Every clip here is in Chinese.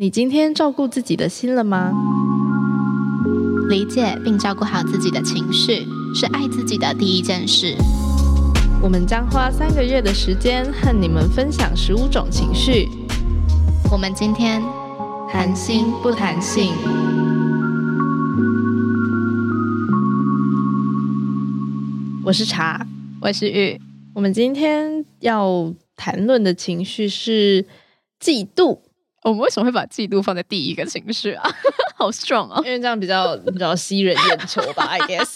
你今天照顾自己的心了吗？理解并照顾好自己的情绪，是爱自己的第一件事。我们将花三个月的时间和你们分享十五种情绪。我们今天谈心不谈性。我是茶，我是玉。我们今天要谈论的情绪是嫉妒。我们为什么会把嫉妒放在第一个情绪啊？好 strong 啊！因为这样比较比较吸人眼球吧，I guess。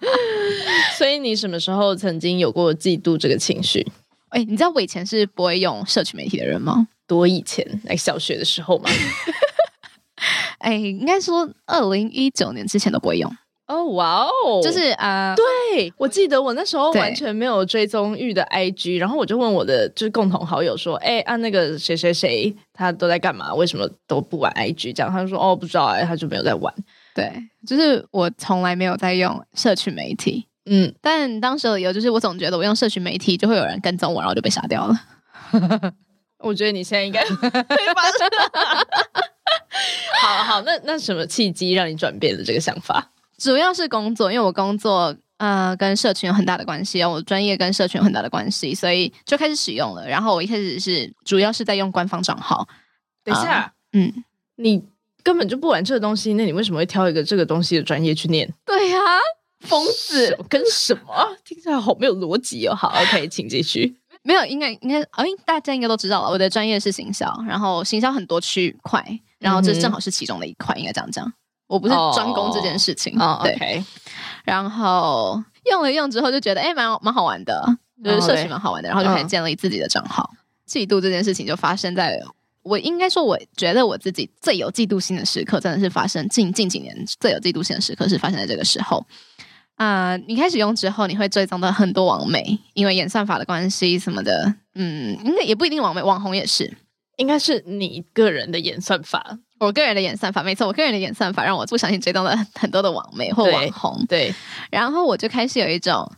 所以你什么时候曾经有过嫉妒这个情绪？哎，你知道我以前是不会用社群媒体的人吗？多以前，哎小学的时候嘛。哎，应该说二零一九年之前都不会用。哦，哇哦，就是啊，对我记得我那时候完全没有追踪玉的 IG，然后我就问我的就是共同好友说，哎，啊那个谁谁谁他都在干嘛？为什么都不玩 IG？这样他就说，哦，不知道哎，他就没有在玩。对，就是我从来没有在用社群媒体，嗯，但当时的理由就是我总觉得我用社群媒体就会有人跟踪我，然后就被杀掉了。我觉得你现在应该被发现。好好，那那什么契机让你转变了这个想法？主要是工作，因为我工作呃跟社群有很大的关系，我专业跟社群有很大的关系，所以就开始使用了。然后我一开始是主要是在用官方账号。等一下，嗯，你根本就不玩这个东西，那你为什么会挑一个这个东西的专业去念？对呀，疯子跟什么？听起来好没有逻辑哦。好，OK，请继续。没有，应该应该，哎，大家应该都知道了，我的专业是行销，然后行销很多区块，然后这正好是其中的一块，应该这样讲。我不是专攻这件事情，哦、对。然后用了用之后就觉得，哎，蛮蛮好玩的，就是社群蛮好玩的，然后就开始建立自己的账号。嫉妒这件事情就发生在我应该说，我觉得我自己最有嫉妒心的时刻，真的是发生近近几年最有嫉妒心的时刻是发生在这个时候。啊，你开始用之后，你会追踪到很多网美，因为演算法的关系什么的，嗯，应该也不一定网美，网红也是，应该是你个人的演算法。我个人的演算法，没错，我个人的演算法让我不小心追到了很多的网媒或网红，对，然后我就开始有一种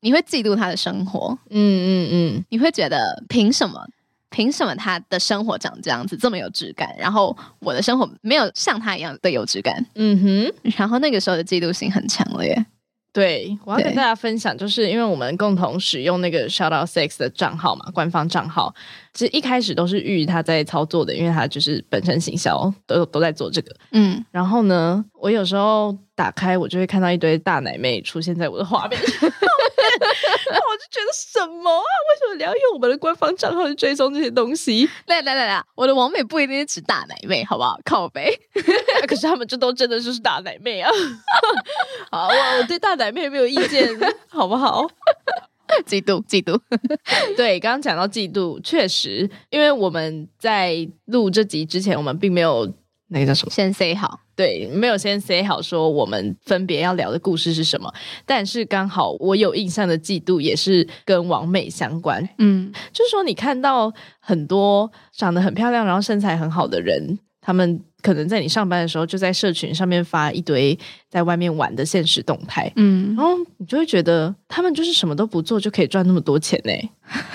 你会嫉妒他的生活，嗯嗯嗯，你会觉得凭什么？凭什么他的生活长这样子这么有质感，然后我的生活没有像他一样的有质感，嗯哼，然后那个时候的嫉妒心很强烈。对，我要跟大家分享，就是因为我们共同使用那个 Shout Out Sex 的账号嘛，官方账号，其实一开始都是玉他在操作的，因为他就是本身行销都都在做这个，嗯，然后呢，我有时候打开我就会看到一堆大奶妹出现在我的画面。我就觉得什么啊？为什么你要用我们的官方账号去追踪这些东西？来来来来，我的王美不一定是指大奶妹，好不好？靠背，可是他们这都真的就是大奶妹啊！好，我我对大奶妹没有意见，好不好？嫉妒，嫉妒。对，刚刚讲到嫉妒，确实，因为我们在录这集之前，我们并没有那个叫什么，先 say 好。对，没有先 say 好说我们分别要聊的故事是什么，但是刚好我有印象的季度也是跟王美相关。嗯，就是说你看到很多长得很漂亮，然后身材很好的人，他们可能在你上班的时候就在社群上面发一堆在外面玩的现实动态。嗯，然后你就会觉得他们就是什么都不做就可以赚那么多钱呢？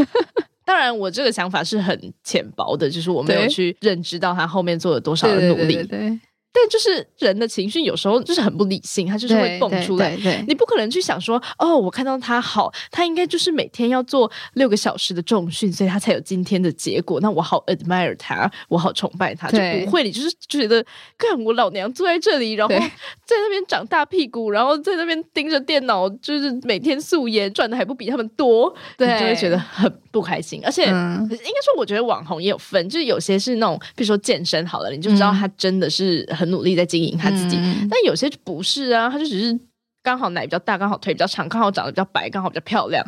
当然，我这个想法是很浅薄的，就是我没有去认知到他后面做了多少的努力。对。但就是人的情绪有时候就是很不理性，他就是会蹦出来。你不可能去想说，哦，我看到他好，他应该就是每天要做六个小时的重训，所以他才有今天的结果。那我好 admire 他，我好崇拜他，就不会。你就是觉得，看我老娘坐在这里，然后在那边长大屁股，然后在那边盯着电脑，就是每天素颜赚的还不比他们多，你就会觉得很不开心。而且应该说，我觉得网红也有分，就是有些是那种，比如说健身好了，你就知道他真的是很。努力在经营他自己，但有些就不是啊，他就只是刚好奶比较大，刚好腿比较长，刚好长得比较白，刚好比较漂亮，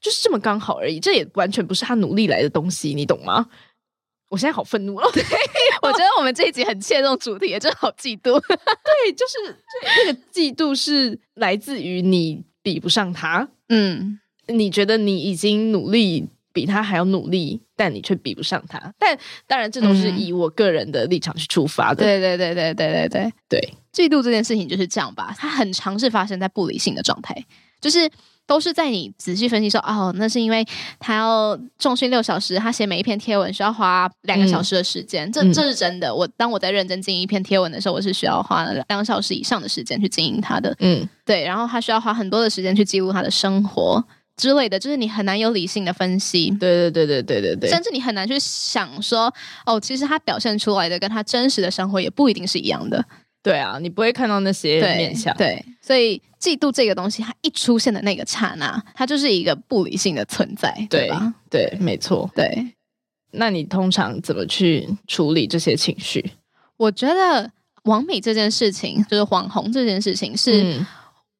就是这么刚好而已。这也完全不是他努力来的东西，你懂吗？我现在好愤怒哦！我觉得我们这一集很切中主题，真的好嫉妒。对，就是那个嫉妒是来自于你比不上他，嗯，你觉得你已经努力。比他还要努力，但你却比不上他。但当然，这都是以我个人的立场去出发的。对对对对对对对对，嫉妒这件事情就是这样吧。它很常是发生在不理性的状态，就是都是在你仔细分析说，哦，那是因为他要重训六小时，他写每一篇贴文需要花两个小时的时间，这这是真的。我当我在认真经营一篇贴文的时候，我是需要花两个小时以上的时间去经营它的。嗯，对，然后他需要花很多的时间去记录他的生活之类的，就是你很难有理性的分析。对对对对对对对，甚至你很难去想说，哦，其实他表现出来的跟他真实的生活也不一定是一样的。对啊，你不会看到那些面相。对，所以嫉妒这个东西，它一出现的那个刹那，它就是一个不理性的存在，对吧？对，没错。对，那你通常怎么去处理这些情绪？我觉得王美这件事情，就是网红这件事情，是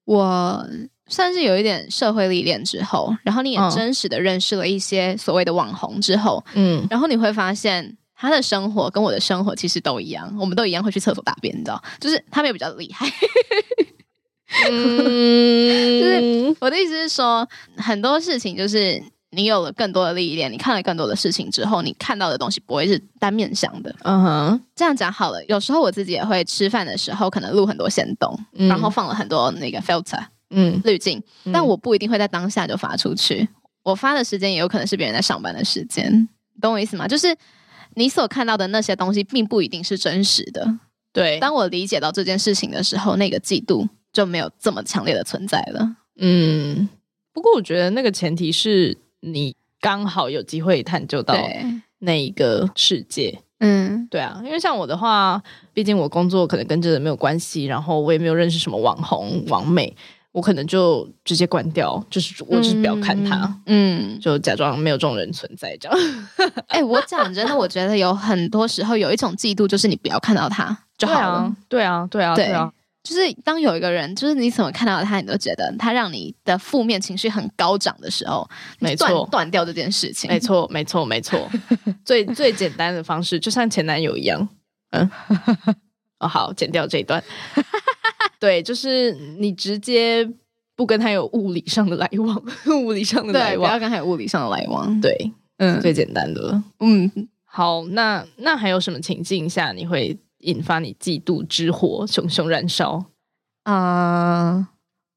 我算是有一点社会历练之后，然后你也真实的认识了一些所谓的网红之后，嗯，然后你会发现。他的生活跟我的生活其实都一样，我们都一样会去厕所大便，你知道？就是他们也比较厉害。就是我的意思是说，很多事情就是你有了更多的历练，你看了更多的事情之后，你看到的东西不会是单面向的。嗯哼，这样讲好了。有时候我自己也会吃饭的时候，可能录很多线动，然后放了很多那个 filter，嗯，滤镜，但我不一定会在当下就发出去。我发的时间也有可能是别人在上班的时间，懂我意思吗？就是。你所看到的那些东西，并不一定是真实的。对，当我理解到这件事情的时候，那个嫉妒就没有这么强烈的存在了。嗯，不过我觉得那个前提是你刚好有机会探究到那一个世界。嗯，对啊，因为像我的话，毕竟我工作可能跟这个没有关系，然后我也没有认识什么网红、网美。我可能就直接关掉，就是我只是不要看他，嗯，就假装没有这种人存在这样。哎，我讲真的，我觉得有很多时候有一种嫉妒，就是你不要看到他就好了。对啊，对啊，对啊，就是当有一个人，就是你怎么看到他，你都觉得他让你的负面情绪很高涨的时候，没错，断掉这件事情。没错，没错，没错。最最简单的方式，就像前男友一样，嗯，哦，好，剪掉这一段。对，就是你直接不跟他有物理上的来往，物理上的来往，不要跟他有物理上的来往。对，嗯，最简单的了。嗯，好，那那还有什么情境下你会引发你嫉妒之火熊熊燃烧啊？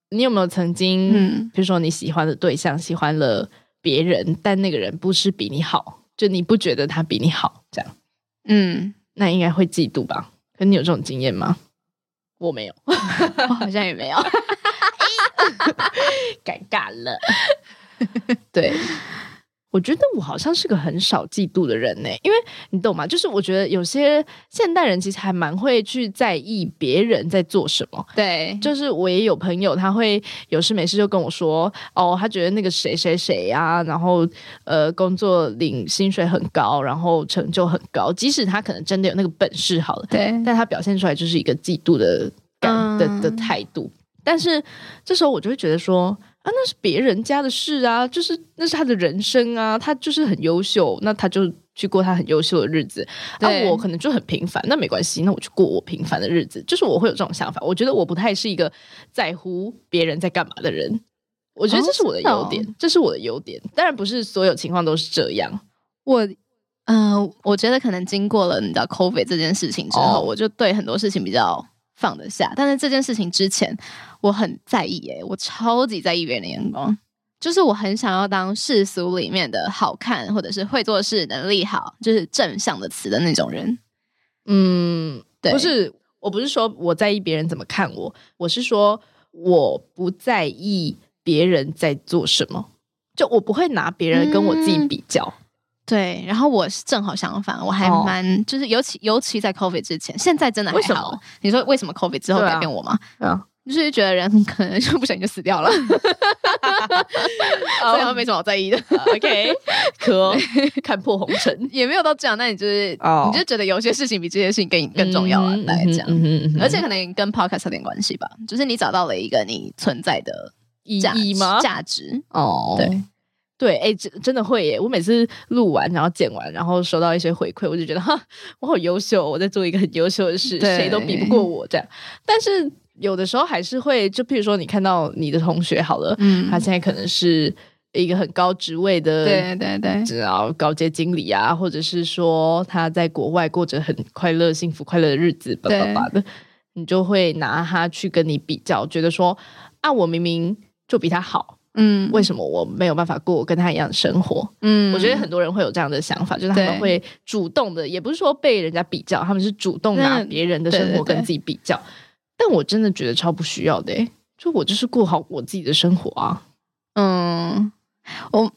你有没有曾经，比如说你喜欢的对象喜欢了别人，但那个人不是比你好，就你不觉得他比你好，这样？嗯，那应该会嫉妒吧？可你有这种经验吗？我没有，我 好像也没有，尴尬了。对。我觉得我好像是个很少嫉妒的人呢，因为你懂吗？就是我觉得有些现代人其实还蛮会去在意别人在做什么。对，就是我也有朋友，他会有事没事就跟我说，哦，他觉得那个谁谁谁呀，然后呃，工作领薪水很高，然后成就很高，即使他可能真的有那个本事，好了，对，但他表现出来就是一个嫉妒的感的的态度。但是这时候我就会觉得说。啊，那是别人家的事啊，就是那是他的人生啊，他就是很优秀，那他就去过他很优秀的日子。那我可能就很平凡，那没关系，那我去过我平凡的日子。就是我会有这种想法，我觉得我不太是一个在乎别人在干嘛的人。我觉得这是我的优点，这是我的优点。当然不是所有情况都是这样。我，嗯，我觉得可能经过了你知道 COVID 这件事情之后，我就对很多事情比较。放得下，但是这件事情之前我很在意诶，我超级在意别人的眼光，就是我很想要当世俗里面的好看，或者是会做事、能力好，就是正向的词的那种人。嗯，不是，我不是说我在意别人怎么看我，我是说我不在意别人在做什么，就我不会拿别人跟我自己比较。对，然后我是正好相反，我还蛮就是尤其尤其在 COVID 之前，现在真的还好。你说为什么 COVID 之后改变我吗？啊，就是觉得人可能就不小心就死掉了，所以没什么好在意的。OK，可看破红尘也没有到这样，那你就是你就觉得有些事情比这些事情更更重要来讲，而且可能跟 Podcast 有点关系吧，就是你找到了一个你存在的意义吗？价值哦，对。对，哎，真真的会耶！我每次录完，然后剪完，然后收到一些回馈，我就觉得哈，我好优秀，我在做一个很优秀的事，谁都比不过我这样。但是有的时候还是会，就譬如说，你看到你的同学好了，嗯，他现在可能是一个很高职位的，对对对，只要高阶经理啊，或者是说他在国外过着很快乐、幸福、快乐的日子，叭叭叭的，你就会拿他去跟你比较，觉得说啊，我明明就比他好。嗯，为什么我没有办法过跟他一样的生活？嗯，我觉得很多人会有这样的想法，就是他们会主动的，也不是说被人家比较，他们是主动拿别人的生活跟自己比较。但我真的觉得超不需要的，就我就是过好我自己的生活啊。嗯，我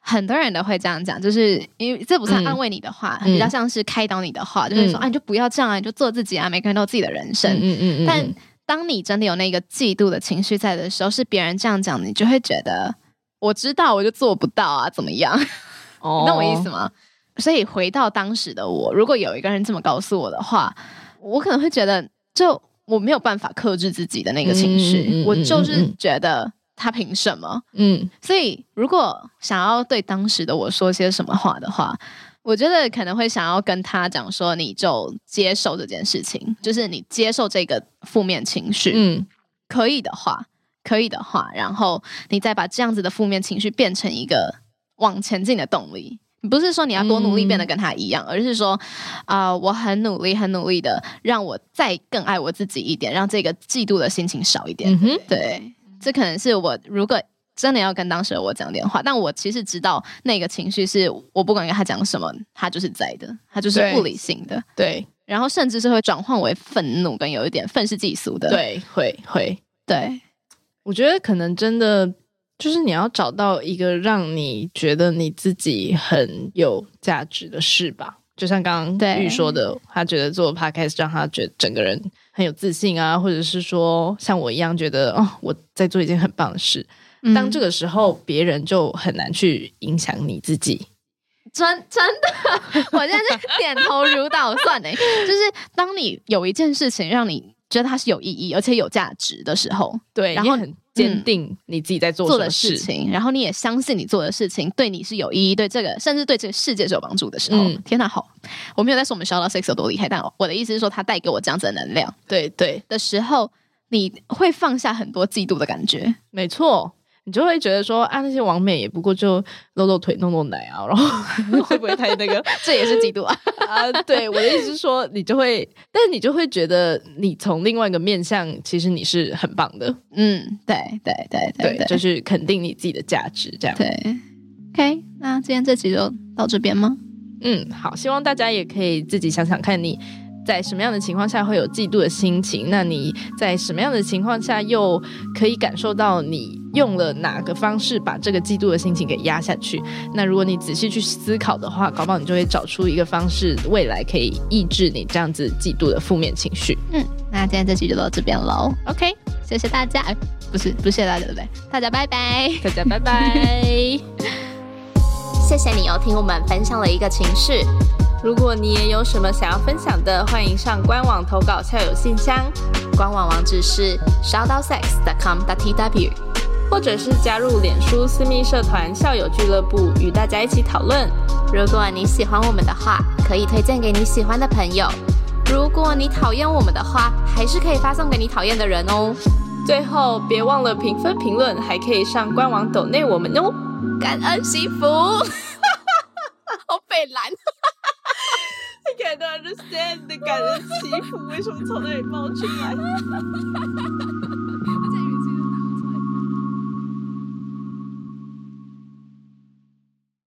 很多人都会这样讲，就是因为这不算安慰你的话，比较像是开导你的话，就是说啊，你就不要这样啊，你就做自己啊，每个人都有自己的人生。嗯嗯嗯。但当你真的有那个嫉妒的情绪在的时候，是别人这样讲，你就会觉得我知道，我就做不到啊，怎么样？哦，懂我意思吗？所以回到当时的我，如果有一个人这么告诉我的话，我可能会觉得，就我没有办法克制自己的那个情绪，我就是觉得他凭什么？嗯，所以如果想要对当时的我说些什么话的话。我觉得可能会想要跟他讲说，你就接受这件事情，就是你接受这个负面情绪，嗯，可以的话，可以的话，然后你再把这样子的负面情绪变成一个往前进的动力。不是说你要多努力变得跟他一样，而是说啊，我很努力，很努力的让我再更爱我自己一点，让这个嫉妒的心情少一点。嗯对，这可能是我如果。真的要跟当时的我讲电话，但我其实知道那个情绪是我不管跟他讲什么，他就是在的，他就是不理性的，对，然后甚至是会转换为愤怒，跟有一点愤世嫉俗的，对，会会，对，我觉得可能真的就是你要找到一个让你觉得你自己很有价值的事吧，就像刚刚玉说的，他觉得做 podcast 让他觉得整个人很有自信啊，或者是说像我一样觉得哦，我在做一件很棒的事。当这个时候，别人就很难去影响你自己。真真的，我现在是点头如捣蒜哎。就是当你有一件事情让你觉得它是有意义而且有价值的时候，对，然后很坚定你自己在做做的事。情，然后你也相信你做的事情对你是有意义，对这个甚至对这个世界是有帮助的时候，天哪，好！我没有在说我们小到 six 有多厉害，但我的意思是说，它带给我这样子的能量，对对。的时候，你会放下很多嫉妒的感觉，没错。你就会觉得说啊，那些网美也不过就露露腿、弄弄奶啊，然后 会不会太那个？这也是嫉妒啊！啊，对，我的意思是说，你就会，但是你就会觉得，你从另外一个面向，其实你是很棒的。嗯，对对对对，就是肯定你自己的价值，这样。对，OK，那今天这集就到这边吗？嗯，好，希望大家也可以自己想想看你。在什么样的情况下会有嫉妒的心情？那你在什么样的情况下又可以感受到你用了哪个方式把这个嫉妒的心情给压下去？那如果你仔细去思考的话，搞不好你就会找出一个方式，未来可以抑制你这样子嫉妒的负面情绪。嗯，那今天这期就到这边喽。OK，谢谢大家。不是，不是谢谢大家，对不对？大家拜拜，大家拜拜。谢谢你哦，听我们分享了一个情绪。如果你也有什么想要分享的，欢迎上官网投稿校友信箱，官网网址是 shoutsex.com.tw，或者是加入脸书私密社团校友俱乐部，与大家一起讨论。如果你喜欢我们的话，可以推荐给你喜欢的朋友；如果你讨厌我们的话，还是可以发送给你讨厌的人哦。最后，别忘了评分评论，还可以上官网抖内我们哦。感恩惜福，好北蓝。I can't understand 的感人媳妇为什么从那里冒出来？